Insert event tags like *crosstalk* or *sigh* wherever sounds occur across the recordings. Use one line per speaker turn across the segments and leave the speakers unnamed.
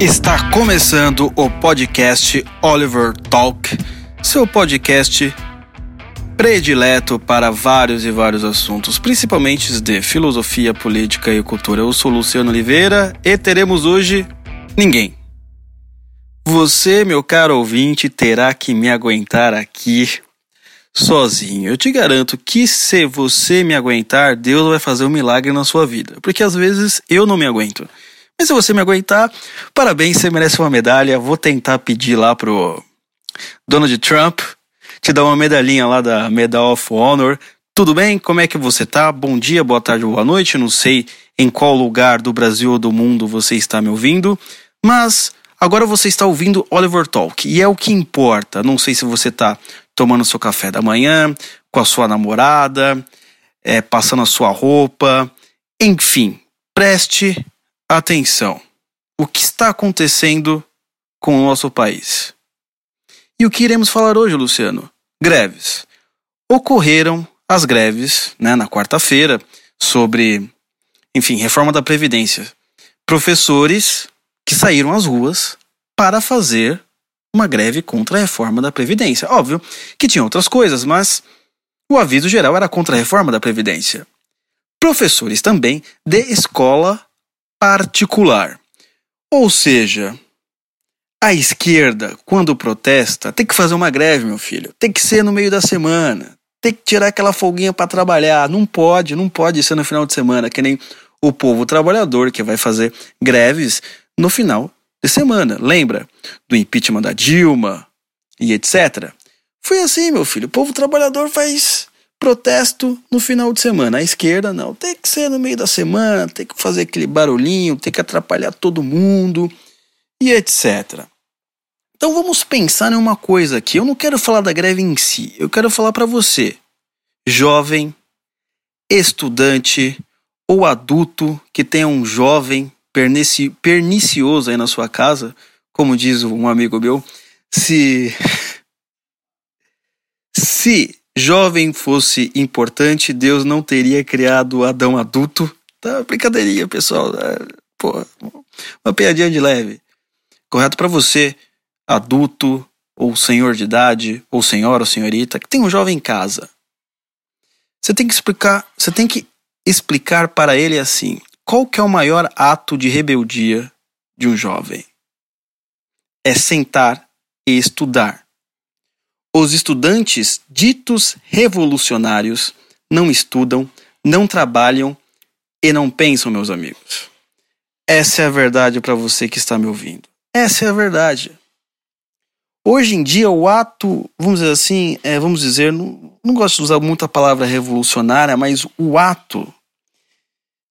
Está começando o podcast Oliver Talk, seu podcast predileto para vários e vários assuntos, principalmente de filosofia, política e cultura. Eu sou Luciano Oliveira e teremos hoje ninguém. Você, meu caro ouvinte, terá que me aguentar aqui sozinho. Eu te garanto que se você me aguentar, Deus vai fazer um milagre na sua vida, porque às vezes eu não me aguento. Mas se você me aguentar, parabéns, você merece uma medalha. Vou tentar pedir lá pro Donald Trump te dar uma medalhinha lá da Medal of Honor. Tudo bem? Como é que você tá? Bom dia, boa tarde, boa noite. Não sei em qual lugar do Brasil ou do mundo você está me ouvindo, mas agora você está ouvindo Oliver Talk e é o que importa. Não sei se você está tomando seu café da manhã, com a sua namorada, é, passando a sua roupa, enfim, preste Atenção! O que está acontecendo com o nosso país? E o que iremos falar hoje, Luciano? Greves. Ocorreram as greves né, na quarta-feira sobre, enfim, reforma da Previdência. Professores que saíram às ruas para fazer uma greve contra a reforma da Previdência. Óbvio que tinha outras coisas, mas o aviso geral era contra a reforma da Previdência. Professores também de escola particular. Ou seja, a esquerda, quando protesta, tem que fazer uma greve, meu filho. Tem que ser no meio da semana. Tem que tirar aquela folguinha para trabalhar. Não pode, não pode ser no final de semana, que nem o povo trabalhador que vai fazer greves no final de semana. Lembra do impeachment da Dilma e etc? Foi assim, meu filho. O povo trabalhador faz protesto no final de semana. A esquerda não, tem que ser no meio da semana, tem que fazer aquele barulhinho, tem que atrapalhar todo mundo e etc. Então vamos pensar em uma coisa aqui. Eu não quero falar da greve em si, eu quero falar para você, jovem, estudante ou adulto que tenha um jovem pernici pernicioso aí na sua casa, como diz um amigo meu, se *laughs* se jovem fosse importante, Deus não teria criado Adão adulto. Tá, brincadeirinha, pessoal. É, pô, uma piadinha de leve. Correto para você, adulto, ou senhor de idade, ou senhora ou senhorita, que tem um jovem em casa. Você tem que explicar, você tem que explicar para ele assim: qual que é o maior ato de rebeldia de um jovem? É sentar e estudar. Os estudantes ditos revolucionários não estudam, não trabalham e não pensam, meus amigos. Essa é a verdade para você que está me ouvindo. Essa é a verdade. Hoje em dia, o ato, vamos dizer assim, é, vamos dizer, não, não gosto de usar muito a palavra revolucionária, mas o ato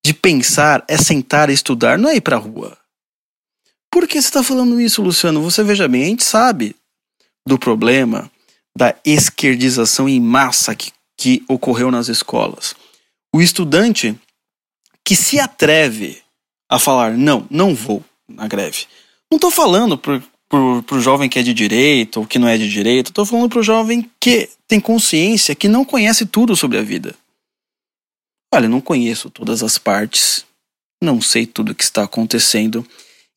de pensar é sentar e estudar, não é ir para a rua. Por que você está falando isso, Luciano? Você veja bem, a gente sabe do problema, da esquerdização em massa que, que ocorreu nas escolas. O estudante que se atreve a falar, não, não vou na greve. Não estou falando para o jovem que é de direita ou que não é de direita, estou falando para o jovem que tem consciência, que não conhece tudo sobre a vida. Olha, não conheço todas as partes, não sei tudo o que está acontecendo,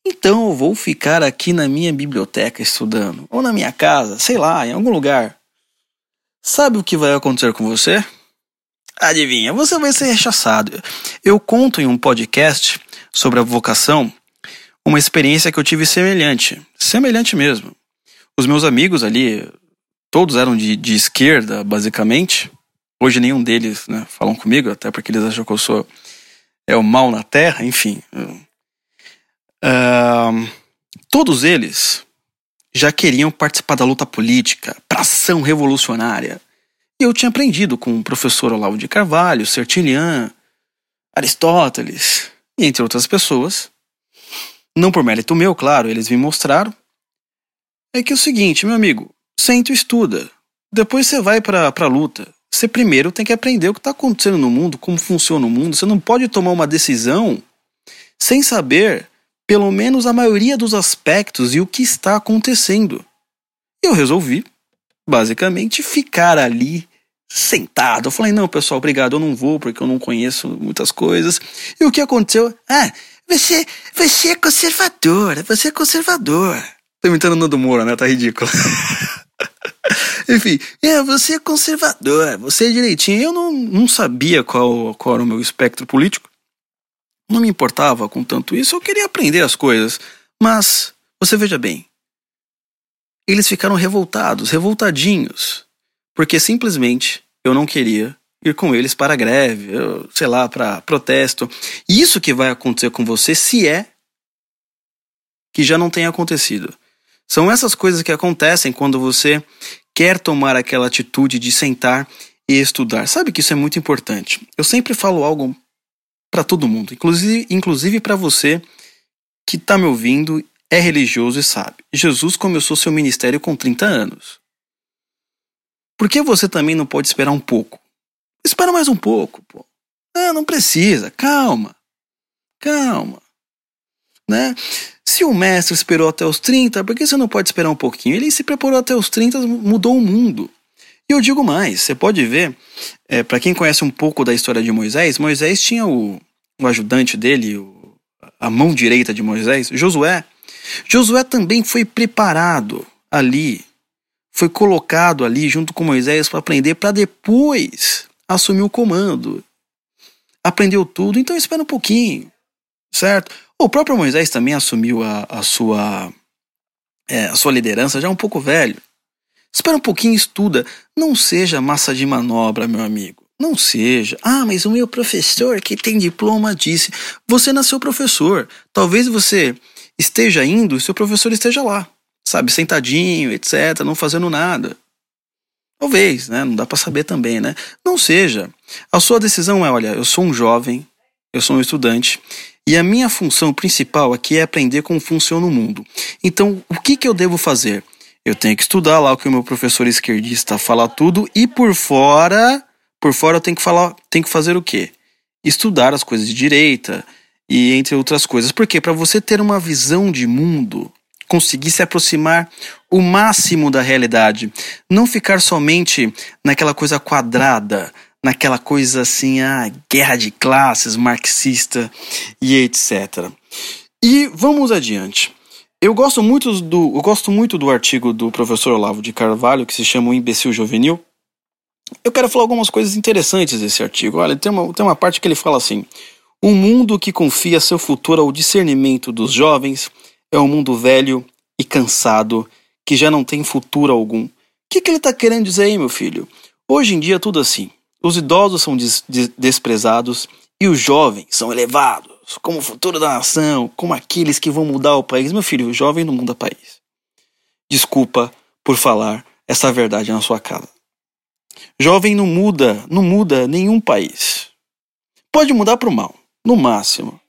então eu vou ficar aqui na minha biblioteca estudando, ou na minha casa, sei lá, em algum lugar. Sabe o que vai acontecer com você? Adivinha, você vai ser rechaçado. Eu conto em um podcast sobre a vocação uma experiência que eu tive semelhante. Semelhante mesmo. Os meus amigos ali, todos eram de, de esquerda, basicamente. Hoje nenhum deles né, falam comigo, até porque eles acham que eu sou é o mal na terra, enfim. Uh, todos eles já queriam participar da luta política, para ação revolucionária. E eu tinha aprendido com o professor Olavo de Carvalho, Sertilian, Aristóteles, entre outras pessoas. Não por mérito meu, claro, eles me mostraram. É que é o seguinte, meu amigo, senta e estuda. Depois você vai para a luta. Você primeiro tem que aprender o que está acontecendo no mundo, como funciona o mundo. Você não pode tomar uma decisão sem saber pelo menos a maioria dos aspectos e o que está acontecendo. Eu resolvi, basicamente, ficar ali sentado. Eu falei: não, pessoal, obrigado, eu não vou porque eu não conheço muitas coisas. E o que aconteceu? Ah, você, você é conservador, você é conservador. Tô imitando o Nando Moura, né? Tá ridículo. *laughs* Enfim, é, você é conservador, você é direitinho. Eu não, não sabia qual, qual era o meu espectro político. Não me importava com tanto isso, eu queria aprender as coisas. Mas, você veja bem, eles ficaram revoltados, revoltadinhos, porque simplesmente eu não queria ir com eles para greve, eu, sei lá, para protesto. Isso que vai acontecer com você se é que já não tem acontecido. São essas coisas que acontecem quando você quer tomar aquela atitude de sentar e estudar. Sabe que isso é muito importante. Eu sempre falo algo para todo mundo, inclusive, inclusive para você que está me ouvindo, é religioso e sabe. Jesus começou seu ministério com 30 anos. Por que você também não pode esperar um pouco? Espera mais um pouco, pô. Ah, não precisa, calma. Calma. Né? Se o mestre esperou até os 30, por que você não pode esperar um pouquinho? Ele se preparou até os 30, mudou o mundo. E eu digo mais, você pode ver, é, para quem conhece um pouco da história de Moisés, Moisés tinha o, o ajudante dele, o, a mão direita de Moisés, Josué. Josué também foi preparado ali, foi colocado ali junto com Moisés para aprender, para depois assumir o comando. Aprendeu tudo, então espera um pouquinho, certo? O próprio Moisés também assumiu a, a sua, é, a sua liderança já um pouco velho. Espera um pouquinho, estuda. Não seja massa de manobra, meu amigo. Não seja. Ah, mas o meu professor que tem diploma disse. Você nasceu professor. Talvez você esteja indo e seu professor esteja lá, sabe, sentadinho, etc., não fazendo nada. Talvez, né? Não dá para saber também, né? Não seja. A sua decisão é, olha, eu sou um jovem, eu sou um estudante e a minha função principal aqui é aprender como funciona o mundo. Então, o que, que eu devo fazer? Eu tenho que estudar lá o que o meu professor esquerdista fala tudo e por fora, por fora eu tenho que falar, tenho que fazer o quê? Estudar as coisas de direita e entre outras coisas. Porque para você ter uma visão de mundo, conseguir se aproximar o máximo da realidade, não ficar somente naquela coisa quadrada, naquela coisa assim, ah, guerra de classes, marxista e etc. E vamos adiante. Eu gosto muito do, eu gosto muito do artigo do professor Olavo de Carvalho que se chama O Imbecil Juvenil. Eu quero falar algumas coisas interessantes desse artigo. Olha, tem uma, tem uma parte que ele fala assim: um mundo que confia seu futuro ao discernimento dos jovens é um mundo velho e cansado que já não tem futuro algum. O que, que ele está querendo dizer aí, meu filho? Hoje em dia é tudo assim. Os idosos são des des desprezados e os jovens são elevados como o futuro da nação, como aqueles que vão mudar o país. Meu filho, o jovem não muda país. Desculpa por falar essa verdade na sua casa. Jovem não muda, não muda nenhum país. Pode mudar para o mal, no máximo.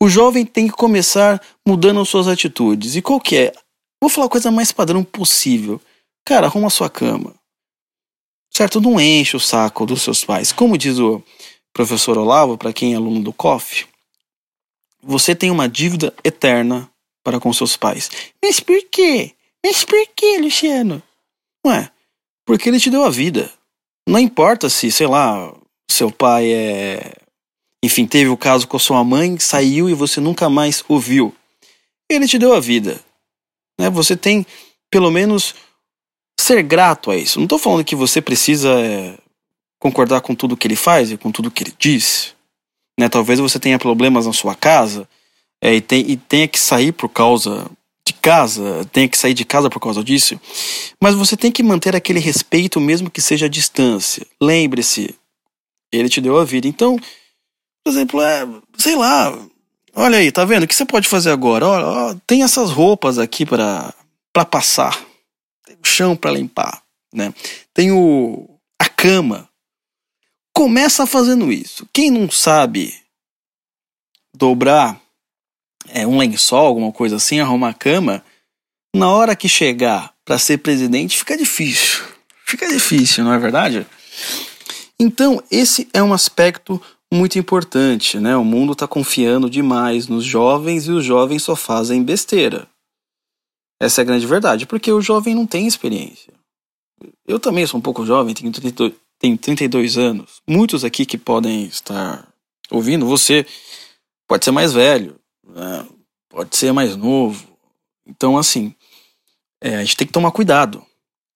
O jovem tem que começar mudando suas atitudes. E qual que é? Vou falar a coisa mais padrão possível. Cara, arruma sua cama certo? Não enche o saco dos seus pais. Como diz o professor Olavo, para quem é aluno do COF, você tem uma dívida eterna para com seus pais. Mas por quê? Mas por quê, Luciano? Ué, porque ele te deu a vida. Não importa se, sei lá, seu pai é. Enfim, teve o caso com a sua mãe, saiu e você nunca mais ouviu. Ele te deu a vida. Né? Você tem, pelo menos, ser grato a isso. Não estou falando que você precisa é, concordar com tudo que ele faz e com tudo que ele diz. Né? Talvez você tenha problemas na sua casa é, e, tem, e tenha que sair por causa de casa, tenha que sair de casa por causa disso. Mas você tem que manter aquele respeito, mesmo que seja à distância. Lembre-se, ele te deu a vida. Então, por exemplo, é, sei lá, olha aí, tá vendo? O que você pode fazer agora? Olha, ó, tem essas roupas aqui para passar tem o chão para limpar, né? Tem o a cama. Começa fazendo isso. Quem não sabe dobrar é, um lençol, alguma coisa assim, arrumar a cama, na hora que chegar para ser presidente fica difícil. Fica difícil, não é verdade? Então, esse é um aspecto muito importante, né? O mundo está confiando demais nos jovens e os jovens só fazem besteira. Essa é a grande verdade, porque o jovem não tem experiência. Eu também sou um pouco jovem, tenho 32, tenho 32 anos. Muitos aqui que podem estar ouvindo, você pode ser mais velho. né? pode ser mais novo. Então, assim, é, a gente tem que tomar cuidado.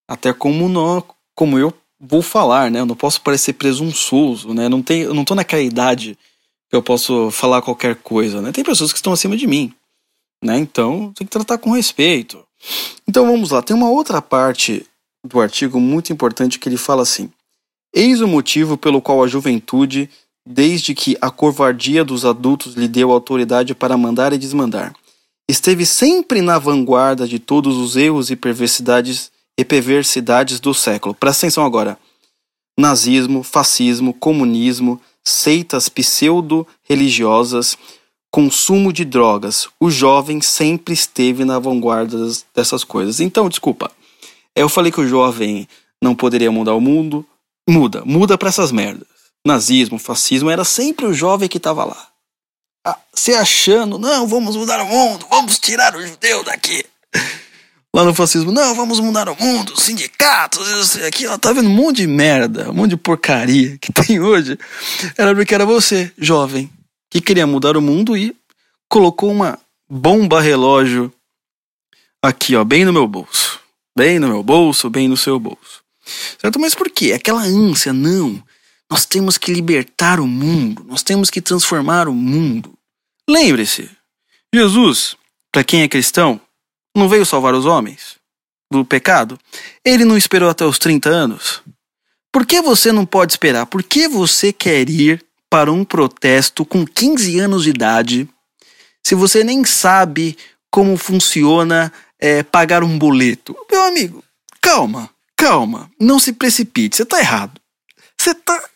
Até como, não, como eu vou falar, né? Eu não posso parecer presunçoso, né? Não tem, eu não tô naquela idade que eu posso falar qualquer coisa, né? Tem pessoas que estão acima de mim, né? Então, tem que tratar com respeito. Então, vamos lá. Tem uma outra parte do artigo muito importante que ele fala assim: Eis o motivo pelo qual a juventude, desde que a covardia dos adultos lhe deu autoridade para mandar e desmandar, esteve sempre na vanguarda de todos os erros e perversidades e perversidades do século. Presta atenção agora. Nazismo, fascismo, comunismo, seitas pseudo-religiosas, consumo de drogas. O jovem sempre esteve na vanguarda dessas coisas. Então, desculpa. Eu falei que o jovem não poderia mudar o mundo. Muda, muda para essas merdas. Nazismo, fascismo, era sempre o jovem que estava lá. Ah, se achando, não, vamos mudar o mundo, vamos tirar o judeu daqui lá no fascismo, não, vamos mudar o mundo, sindicatos, isso aqui, ó, tá vendo um monte de merda, um monte de porcaria que *laughs* tem hoje. Era porque era você, jovem, que queria mudar o mundo e colocou uma bomba relógio aqui, ó, bem no meu bolso. Bem no meu bolso, bem no seu bolso. Certo? Mas por quê? Aquela ânsia, não. Nós temos que libertar o mundo, nós temos que transformar o mundo. Lembre-se, Jesus, para quem é cristão, não veio salvar os homens do pecado? Ele não esperou até os 30 anos? Por que você não pode esperar? Por que você quer ir para um protesto com 15 anos de idade se você nem sabe como funciona é, pagar um boleto? Meu amigo, calma, calma, não se precipite, você está errado. Você está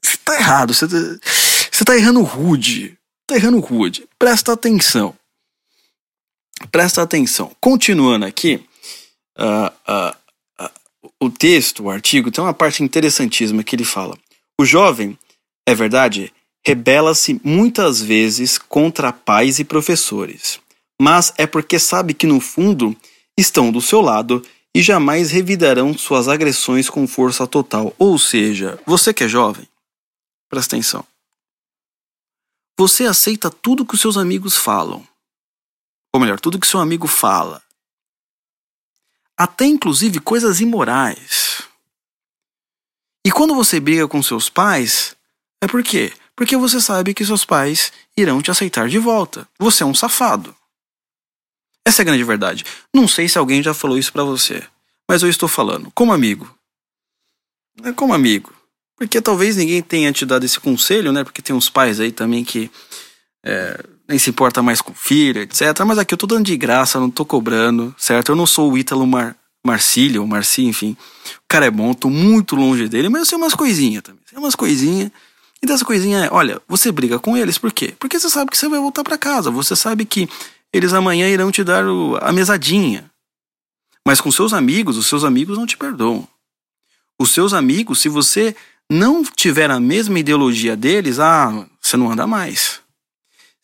você tá errado, você você tá errando rude. Tá errando rude. Presta atenção. Presta atenção. Continuando aqui, uh, uh, uh, o texto, o artigo, tem uma parte interessantíssima que ele fala. O jovem, é verdade, rebela-se muitas vezes contra pais e professores, mas é porque sabe que no fundo estão do seu lado e jamais revidarão suas agressões com força total. Ou seja, você que é jovem, presta atenção. Você aceita tudo que os seus amigos falam ou melhor, tudo que seu amigo fala, até inclusive coisas imorais. E quando você briga com seus pais, é por quê? Porque você sabe que seus pais irão te aceitar de volta. Você é um safado. Essa é a grande verdade. Não sei se alguém já falou isso para você, mas eu estou falando como amigo. É como amigo. Porque talvez ninguém tenha te dado esse conselho, né? Porque tem uns pais aí também que é, nem se importa mais com filho, etc. Mas aqui eu tô dando de graça, não tô cobrando, certo? Eu não sou o Ítalo Mar Marcílio, ou Marci, enfim. O cara é bom, tô muito longe dele, mas eu sei umas coisinhas também. Sei umas coisinhas. E dessa coisinha é, olha, você briga com eles, por quê? Porque você sabe que você vai voltar para casa, você sabe que eles amanhã irão te dar a mesadinha. Mas com seus amigos, os seus amigos não te perdoam. Os seus amigos, se você não tiver a mesma ideologia deles, ah, você não anda mais.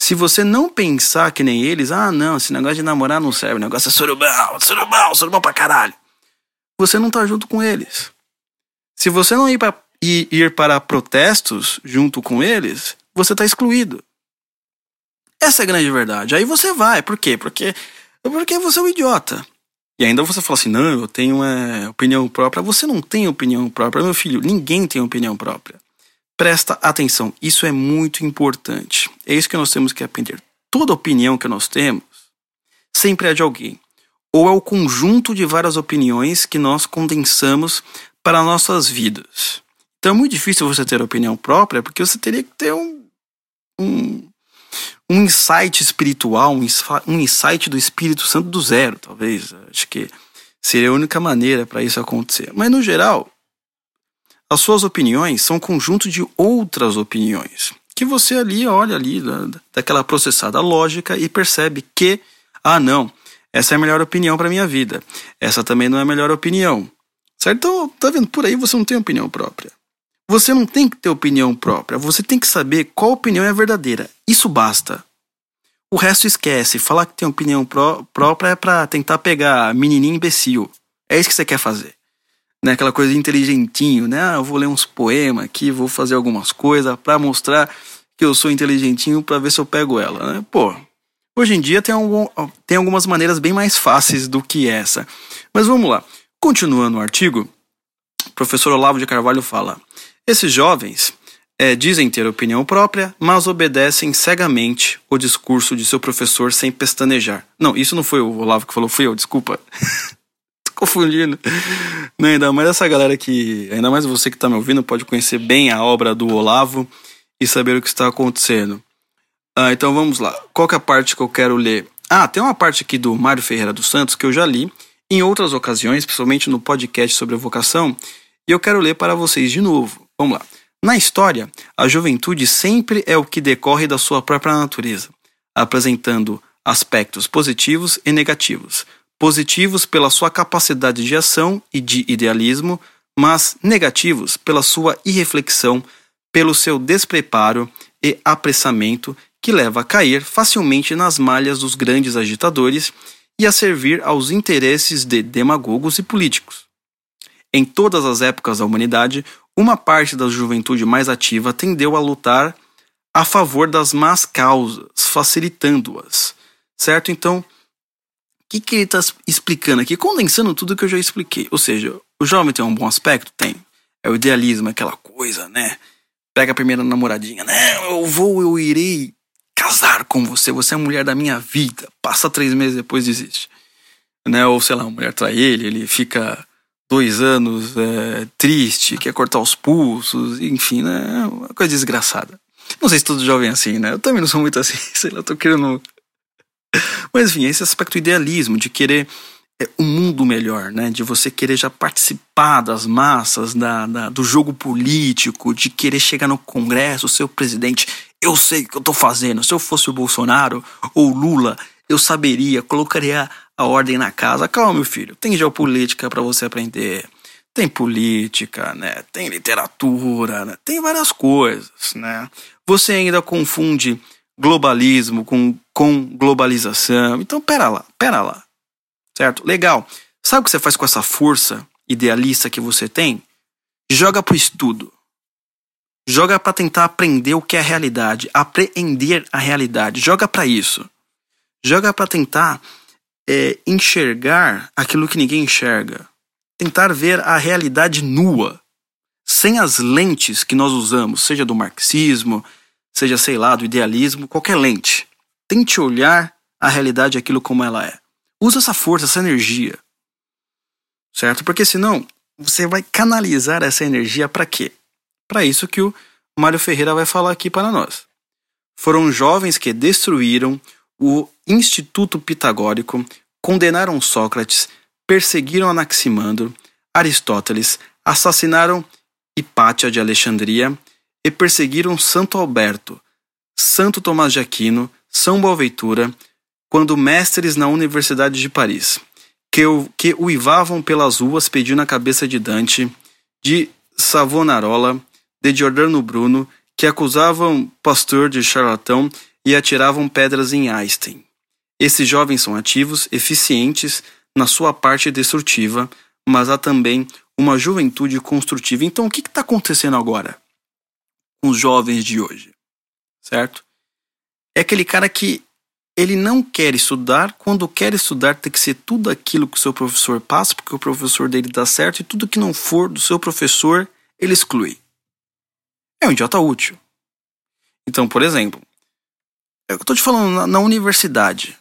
Se você não pensar que nem eles, ah, não, esse negócio de namorar não serve, o negócio é surubão, surubão, surubão pra caralho. Você não tá junto com eles. Se você não ir, pra, ir, ir para protestos junto com eles, você tá excluído. Essa é a grande verdade. Aí você vai, por quê? Porque, porque você é um idiota. E ainda você fala assim, não, eu tenho é, opinião própria. Você não tem opinião própria, meu filho. Ninguém tem opinião própria. Presta atenção, isso é muito importante. É isso que nós temos que aprender. Toda opinião que nós temos sempre é de alguém, ou é o conjunto de várias opiniões que nós condensamos para nossas vidas. Então é muito difícil você ter opinião própria, porque você teria que ter um, um, um insight espiritual, um insight do Espírito Santo do zero, talvez. Acho que seria a única maneira para isso acontecer. Mas no geral, as suas opiniões são um conjunto de outras opiniões que você ali olha ali da, daquela processada lógica e percebe que ah não essa é a melhor opinião para minha vida essa também não é a melhor opinião certo então tá vendo por aí você não tem opinião própria você não tem que ter opinião própria você tem que saber qual opinião é verdadeira isso basta o resto esquece falar que tem opinião pró própria é para tentar pegar menininho imbecil é isso que você quer fazer né? Aquela coisa inteligentinho, né? Ah, eu vou ler uns poemas aqui, vou fazer algumas coisas para mostrar que eu sou inteligentinho para ver se eu pego ela, né? Pô, Hoje em dia tem, algum, tem algumas maneiras bem mais fáceis do que essa. Mas vamos lá. Continuando o artigo, o professor Olavo de Carvalho fala: esses jovens é, dizem ter opinião própria, mas obedecem cegamente o discurso de seu professor sem pestanejar. Não, isso não foi o Olavo que falou, fui eu, desculpa. *laughs* Tô confundindo. Não, ainda mais essa galera que. Ainda mais você que está me ouvindo pode conhecer bem a obra do Olavo e saber o que está acontecendo. Ah, então vamos lá. Qual é a parte que eu quero ler? Ah, tem uma parte aqui do Mário Ferreira dos Santos que eu já li em outras ocasiões, principalmente no podcast sobre a vocação, e eu quero ler para vocês de novo. Vamos lá. Na história, a juventude sempre é o que decorre da sua própria natureza, apresentando aspectos positivos e negativos. Positivos pela sua capacidade de ação e de idealismo, mas negativos pela sua irreflexão, pelo seu despreparo e apressamento que leva a cair facilmente nas malhas dos grandes agitadores e a servir aos interesses de demagogos e políticos. Em todas as épocas da humanidade, uma parte da juventude mais ativa tendeu a lutar a favor das más causas, facilitando-as. Certo? Então, o que, que ele está explicando aqui? Condensando tudo que eu já expliquei. Ou seja, o jovem tem um bom aspecto? Tem. É o idealismo, aquela coisa, né? Pega a primeira namoradinha. Não, eu vou, eu irei casar com você, você é a mulher da minha vida. Passa três meses depois desiste. Né? Ou sei lá, a mulher trai ele, ele fica dois anos é, triste, quer cortar os pulsos, enfim, né? Uma coisa desgraçada. Não sei se todo jovem é assim, né? Eu também não sou muito assim, *laughs* sei lá, tô querendo. Mas enfim, esse aspecto idealismo, de querer é, um mundo melhor, né? De você querer já participar das massas, da, da, do jogo político, de querer chegar no Congresso, ser o presidente. Eu sei o que eu tô fazendo. Se eu fosse o Bolsonaro ou Lula, eu saberia, colocaria a ordem na casa. Calma, meu filho, tem geopolítica para você aprender. Tem política, né? Tem literatura, né? Tem várias coisas, né? Você ainda confunde globalismo com, com globalização. Então, pera lá, pera lá. Certo? Legal. Sabe o que você faz com essa força idealista que você tem? Joga pro estudo. Joga para tentar aprender o que é a realidade, apreender a realidade. Joga para isso. Joga para tentar é, enxergar aquilo que ninguém enxerga. Tentar ver a realidade nua, sem as lentes que nós usamos, seja do marxismo, seja, sei lá, do idealismo, qualquer lente. Tente olhar a realidade aquilo como ela é. Usa essa força, essa energia. Certo? Porque senão você vai canalizar essa energia para quê? Para isso que o Mário Ferreira vai falar aqui para nós. Foram jovens que destruíram o Instituto Pitagórico, condenaram Sócrates, perseguiram Anaximandro, Aristóteles, assassinaram Hipátia de Alexandria e perseguiram Santo Alberto, Santo Tomás de Aquino, São Boaventura, quando mestres na Universidade de Paris, que, que uivavam pelas ruas pedindo a cabeça de Dante, de Savonarola, de Giordano Bruno, que acusavam Pasteur de charlatão e atiravam pedras em Einstein. Esses jovens são ativos, eficientes na sua parte destrutiva, mas há também uma juventude construtiva. Então, o que está acontecendo agora com os jovens de hoje? Certo? É aquele cara que ele não quer estudar, quando quer estudar tem que ser tudo aquilo que o seu professor passa, porque o professor dele dá certo, e tudo que não for do seu professor, ele exclui. É um idiota útil. Então, por exemplo, eu tô te falando, na, na universidade,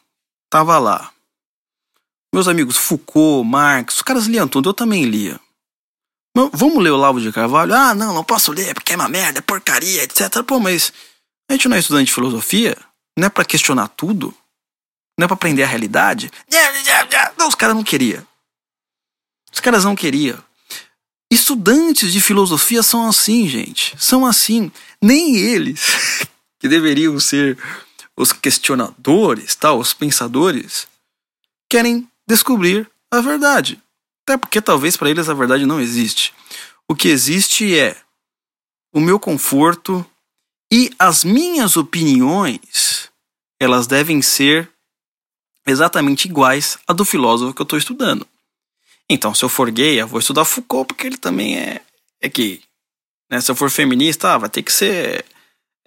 tava lá. Meus amigos Foucault, Marx, os caras liam tudo, eu também lia. Vamos ler o Lavo de Carvalho? Ah, não, não posso ler porque é uma merda, é porcaria, etc. Pô, mas a gente não é estudante de filosofia? Não é para questionar tudo? Não é para aprender a realidade? Não, os caras não queriam. Os caras não queriam. Estudantes de filosofia são assim, gente. São assim. Nem eles, *laughs* que deveriam ser os questionadores, tal, os pensadores, querem descobrir a verdade. Até porque talvez para eles a verdade não existe. O que existe é o meu conforto e as minhas opiniões, elas devem ser exatamente iguais à do filósofo que eu estou estudando. Então, se eu for gay, eu vou estudar Foucault porque ele também é, é gay. Né? Se eu for feminista, ah, vai ter que ser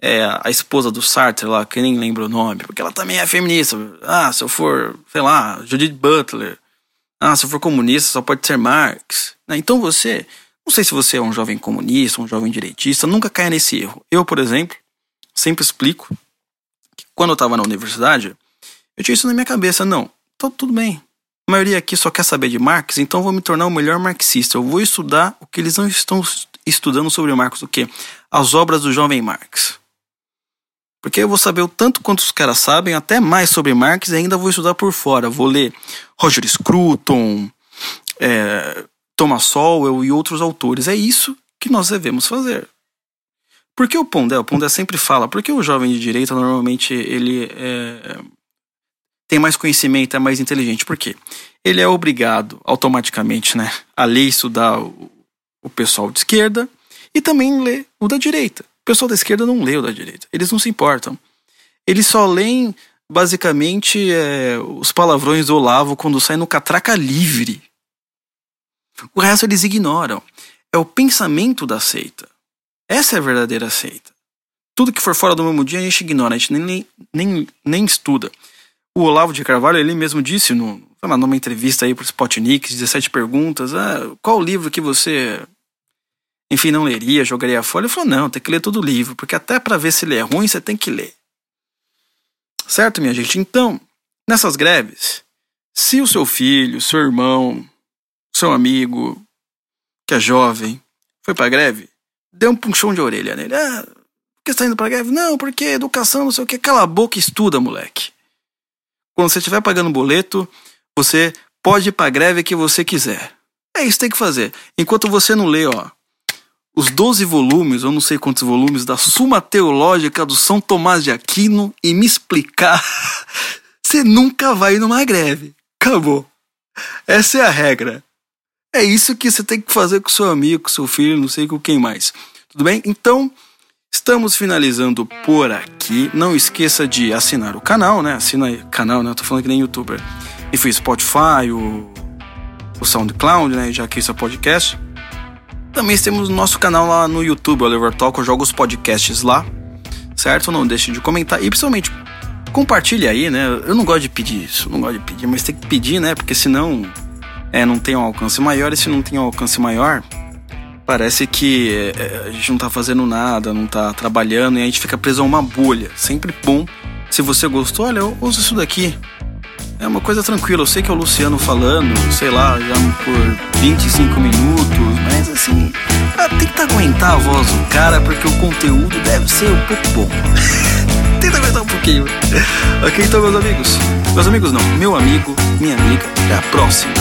é, a esposa do Sartre lá, que nem lembro o nome, porque ela também é feminista. Ah, se eu for, sei lá, Judith Butler. Ah, se eu for comunista, só pode ser Marx. Né? Então você, não sei se você é um jovem comunista, um jovem direitista, nunca caia nesse erro. Eu, por exemplo, sempre explico que quando eu estava na universidade, eu tinha isso na minha cabeça. Não, então tudo bem. A maioria aqui só quer saber de Marx, então eu vou me tornar o melhor marxista. Eu vou estudar o que eles não estão estudando sobre Marx, o quê? As obras do jovem Marx. Porque eu vou saber o tanto quanto os caras sabem, até mais sobre Marx, e ainda vou estudar por fora. Vou ler Roger Scruton, é, Thomas Sowell e outros autores. É isso que nós devemos fazer. Porque o Pondé, o Pondé sempre fala, porque o jovem de direita normalmente ele é, tem mais conhecimento, é mais inteligente. Por quê? Ele é obrigado automaticamente né, a ler e estudar o, o pessoal de esquerda e também ler o da direita. O pessoal da esquerda não lê o da direita. Eles não se importam. Eles só leem, basicamente, é, os palavrões do Olavo quando sai no Catraca Livre. O resto eles ignoram. É o pensamento da seita. Essa é a verdadeira seita. Tudo que for fora do mesmo dia a gente ignora, a gente nem, nem, nem estuda. O Olavo de Carvalho, ele mesmo disse no, numa entrevista aí para o Spotnik, 17 perguntas, ah, qual livro que você enfim, não leria, jogaria fora. Ele falou: não, tem que ler todo o livro, porque até para ver se ele é ruim, você tem que ler. Certo, minha gente? Então, nessas greves, se o seu filho, seu irmão, seu amigo, que é jovem, foi pra greve, dê um punchão de orelha nele. Ah, por que você tá indo pra greve? Não, porque educação, não sei o que. Cala a boca e estuda, moleque. Quando você estiver pagando boleto, você pode ir pra greve que você quiser. É isso que tem que fazer. Enquanto você não lê, ó, os 12 volumes, ou não sei quantos volumes, da Suma Teológica do São Tomás de Aquino e me explicar, *laughs* você nunca vai numa greve. Acabou. Essa é a regra. É isso que você tem que fazer com seu amigo, com seu filho, não sei com quem mais. Tudo bem? Então, estamos finalizando por aqui. Não esqueça de assinar o canal, né? Assina o canal, né? Eu tô falando que nem youtuber. Enfim, Spotify, o, o SoundCloud, né? Já que isso é podcast. Também temos nosso canal lá no YouTube, Oliver Talk, eu jogo os podcasts lá, certo? Não deixe de comentar e principalmente compartilhe aí, né? Eu não gosto de pedir isso, não gosto de pedir, mas tem que pedir, né? Porque senão é, não tem um alcance maior e se não tem um alcance maior, parece que é, a gente não tá fazendo nada, não tá trabalhando e a gente fica preso a uma bolha. Sempre bom. Se você gostou, olha, usa isso daqui. É uma coisa tranquila. Eu sei que é o Luciano falando, sei lá, já por 25 minutos, assim, ah, tenta aguentar a voz do cara porque o conteúdo deve ser um pouco bom. *laughs* tenta aguentar um pouquinho. ok, então, meus amigos. Meus amigos não, meu amigo, minha amiga, até a próxima.